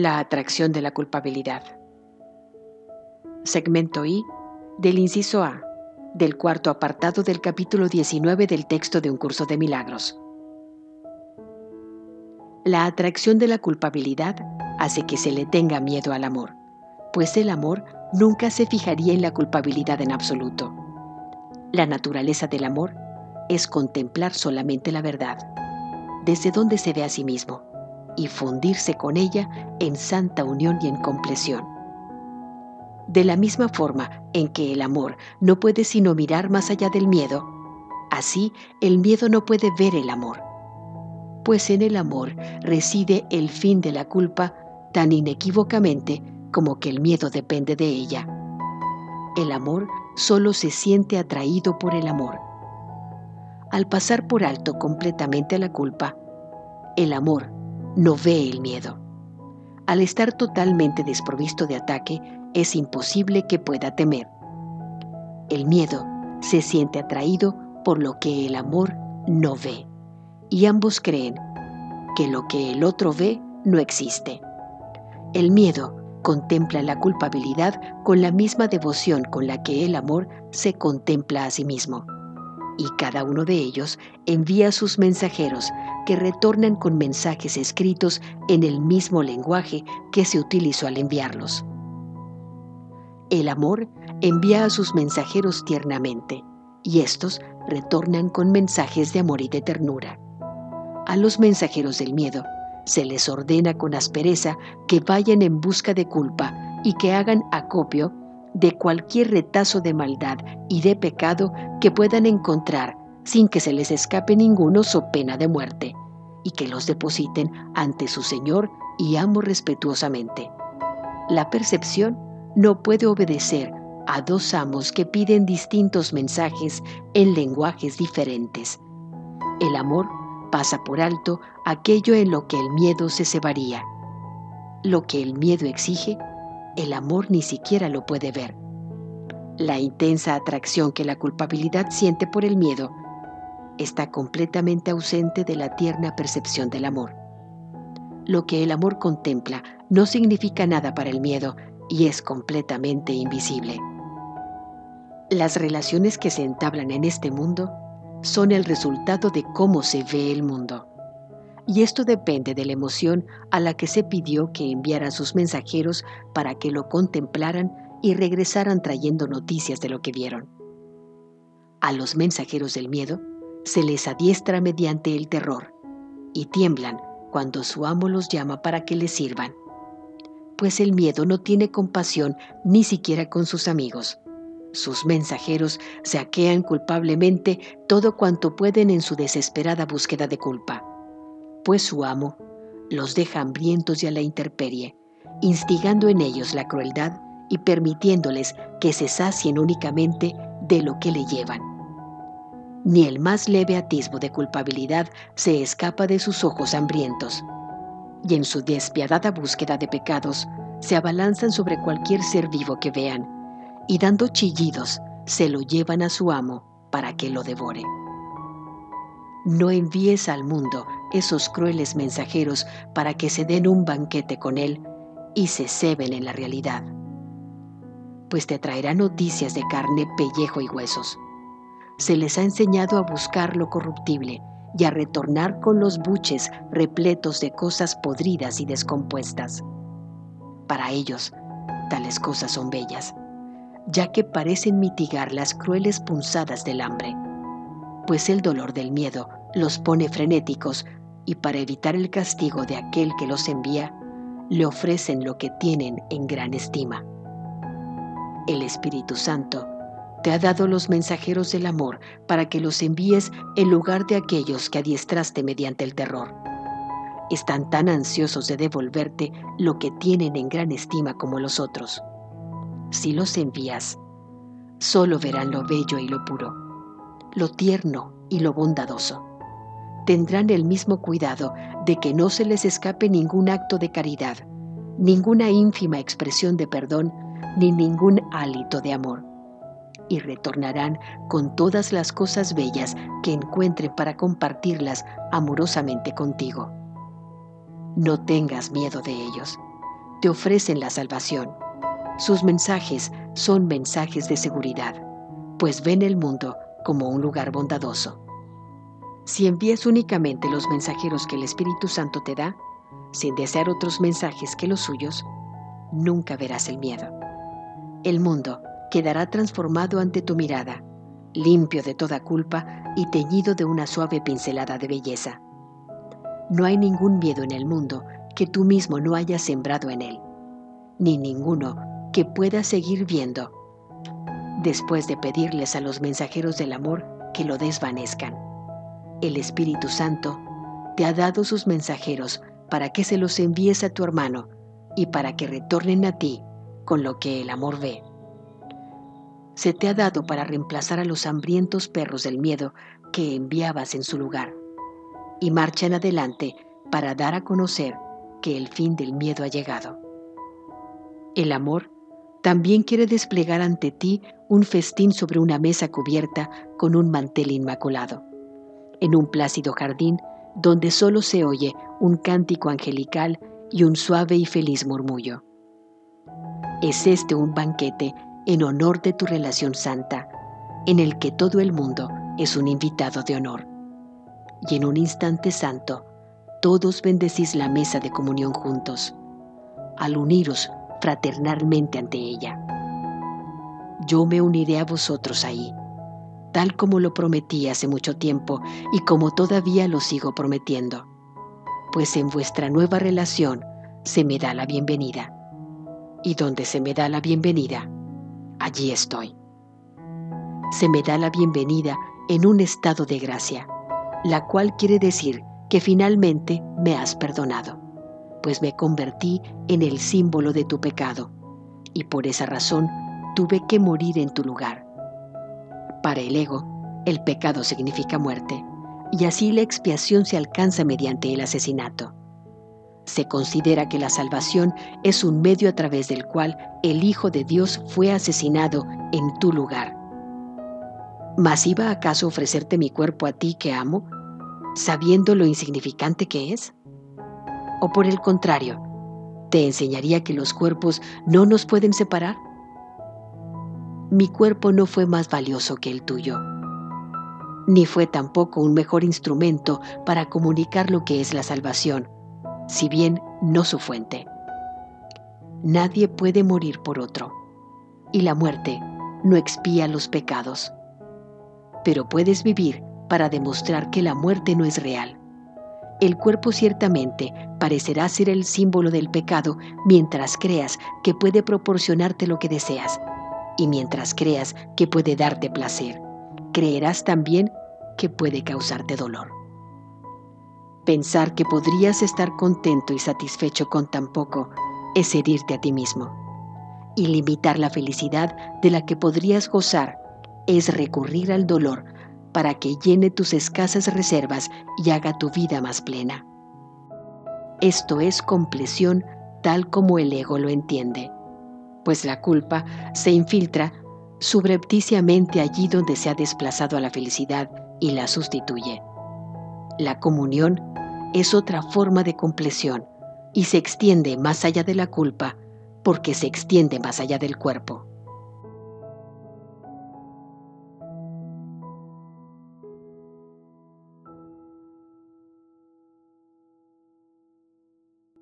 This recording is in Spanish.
La atracción de la culpabilidad. Segmento I del inciso A del cuarto apartado del capítulo 19 del texto de un curso de milagros. La atracción de la culpabilidad hace que se le tenga miedo al amor, pues el amor nunca se fijaría en la culpabilidad en absoluto. La naturaleza del amor es contemplar solamente la verdad, desde donde se ve a sí mismo, y fundirse con ella en santa unión y en compleción. De la misma forma en que el amor no puede sino mirar más allá del miedo, así el miedo no puede ver el amor, pues en el amor reside el fin de la culpa tan inequívocamente como que el miedo depende de ella. El amor solo se siente atraído por el amor. Al pasar por alto completamente la culpa, el amor no ve el miedo. Al estar totalmente desprovisto de ataque, es imposible que pueda temer. El miedo se siente atraído por lo que el amor no ve, y ambos creen que lo que el otro ve no existe. El miedo contempla la culpabilidad con la misma devoción con la que el amor se contempla a sí mismo. Y cada uno de ellos envía sus mensajeros que retornan con mensajes escritos en el mismo lenguaje que se utilizó al enviarlos. El amor envía a sus mensajeros tiernamente, y estos retornan con mensajes de amor y de ternura. A los mensajeros del miedo se les ordena con aspereza que vayan en busca de culpa y que hagan acopio de cualquier retazo de maldad y de pecado que puedan encontrar sin que se les escape ninguno so pena de muerte, y que los depositen ante su Señor y amo respetuosamente. La percepción no puede obedecer a dos amos que piden distintos mensajes en lenguajes diferentes. El amor pasa por alto aquello en lo que el miedo se cebaría. Lo que el miedo exige, el amor ni siquiera lo puede ver. La intensa atracción que la culpabilidad siente por el miedo está completamente ausente de la tierna percepción del amor. Lo que el amor contempla no significa nada para el miedo y es completamente invisible. Las relaciones que se entablan en este mundo son el resultado de cómo se ve el mundo. Y esto depende de la emoción a la que se pidió que enviaran sus mensajeros para que lo contemplaran y regresaran trayendo noticias de lo que vieron. A los mensajeros del miedo se les adiestra mediante el terror y tiemblan cuando su amo los llama para que les sirvan. Pues el miedo no tiene compasión ni siquiera con sus amigos. Sus mensajeros saquean culpablemente todo cuanto pueden en su desesperada búsqueda de culpa, pues su amo los deja hambrientos y a la intemperie, instigando en ellos la crueldad y permitiéndoles que se sacien únicamente de lo que le llevan. Ni el más leve atisbo de culpabilidad se escapa de sus ojos hambrientos, y en su despiadada búsqueda de pecados se abalanzan sobre cualquier ser vivo que vean, y dando chillidos se lo llevan a su amo para que lo devore. No envíes al mundo esos crueles mensajeros para que se den un banquete con él y se ceben en la realidad, pues te traerán noticias de carne, pellejo y huesos. Se les ha enseñado a buscar lo corruptible y a retornar con los buches repletos de cosas podridas y descompuestas. Para ellos, tales cosas son bellas ya que parecen mitigar las crueles punzadas del hambre, pues el dolor del miedo los pone frenéticos y para evitar el castigo de aquel que los envía, le ofrecen lo que tienen en gran estima. El Espíritu Santo te ha dado los mensajeros del amor para que los envíes en lugar de aquellos que adiestraste mediante el terror. Están tan ansiosos de devolverte lo que tienen en gran estima como los otros si los envías, solo verán lo bello y lo puro, lo tierno y lo bondadoso. Tendrán el mismo cuidado de que no se les escape ningún acto de caridad, ninguna ínfima expresión de perdón, ni ningún hálito de amor. Y retornarán con todas las cosas bellas que encuentren para compartirlas amorosamente contigo. No tengas miedo de ellos te ofrecen la salvación. Sus mensajes son mensajes de seguridad, pues ven el mundo como un lugar bondadoso. Si envías únicamente los mensajeros que el Espíritu Santo te da, sin desear otros mensajes que los suyos, nunca verás el miedo. El mundo quedará transformado ante tu mirada, limpio de toda culpa y teñido de una suave pincelada de belleza. No hay ningún miedo en el mundo que tú mismo no hayas sembrado en él, ni ninguno que puedas seguir viendo, después de pedirles a los mensajeros del amor que lo desvanezcan. El Espíritu Santo te ha dado sus mensajeros para que se los envíes a tu hermano y para que retornen a ti con lo que el amor ve. Se te ha dado para reemplazar a los hambrientos perros del miedo que enviabas en su lugar y marchan adelante para dar a conocer que el fin del miedo ha llegado. El amor también quiere desplegar ante ti un festín sobre una mesa cubierta con un mantel inmaculado, en un plácido jardín donde solo se oye un cántico angelical y un suave y feliz murmullo. Es este un banquete en honor de tu relación santa, en el que todo el mundo es un invitado de honor. Y en un instante santo, todos bendecís la mesa de comunión juntos, al uniros fraternalmente ante ella. Yo me uniré a vosotros ahí, tal como lo prometí hace mucho tiempo y como todavía lo sigo prometiendo, pues en vuestra nueva relación se me da la bienvenida. Y donde se me da la bienvenida, allí estoy. Se me da la bienvenida en un estado de gracia, la cual quiere decir que finalmente me has perdonado, pues me convertí en el símbolo de tu pecado, y por esa razón tuve que morir en tu lugar. Para el ego, el pecado significa muerte, y así la expiación se alcanza mediante el asesinato. Se considera que la salvación es un medio a través del cual el Hijo de Dios fue asesinado en tu lugar. ¿Mas iba acaso ofrecerte mi cuerpo a ti que amo sabiendo lo insignificante que es? ¿O por el contrario, te enseñaría que los cuerpos no nos pueden separar? Mi cuerpo no fue más valioso que el tuyo, ni fue tampoco un mejor instrumento para comunicar lo que es la salvación, si bien no su fuente. Nadie puede morir por otro, y la muerte no expía los pecados. Pero puedes vivir para demostrar que la muerte no es real. El cuerpo ciertamente parecerá ser el símbolo del pecado mientras creas que puede proporcionarte lo que deseas y mientras creas que puede darte placer. Creerás también que puede causarte dolor. Pensar que podrías estar contento y satisfecho con tan poco es herirte a ti mismo. Y limitar la felicidad de la que podrías gozar es recurrir al dolor para que llene tus escasas reservas y haga tu vida más plena. Esto es compleción tal como el ego lo entiende, pues la culpa se infiltra subrepticiamente allí donde se ha desplazado a la felicidad y la sustituye. La comunión es otra forma de compleción y se extiende más allá de la culpa porque se extiende más allá del cuerpo.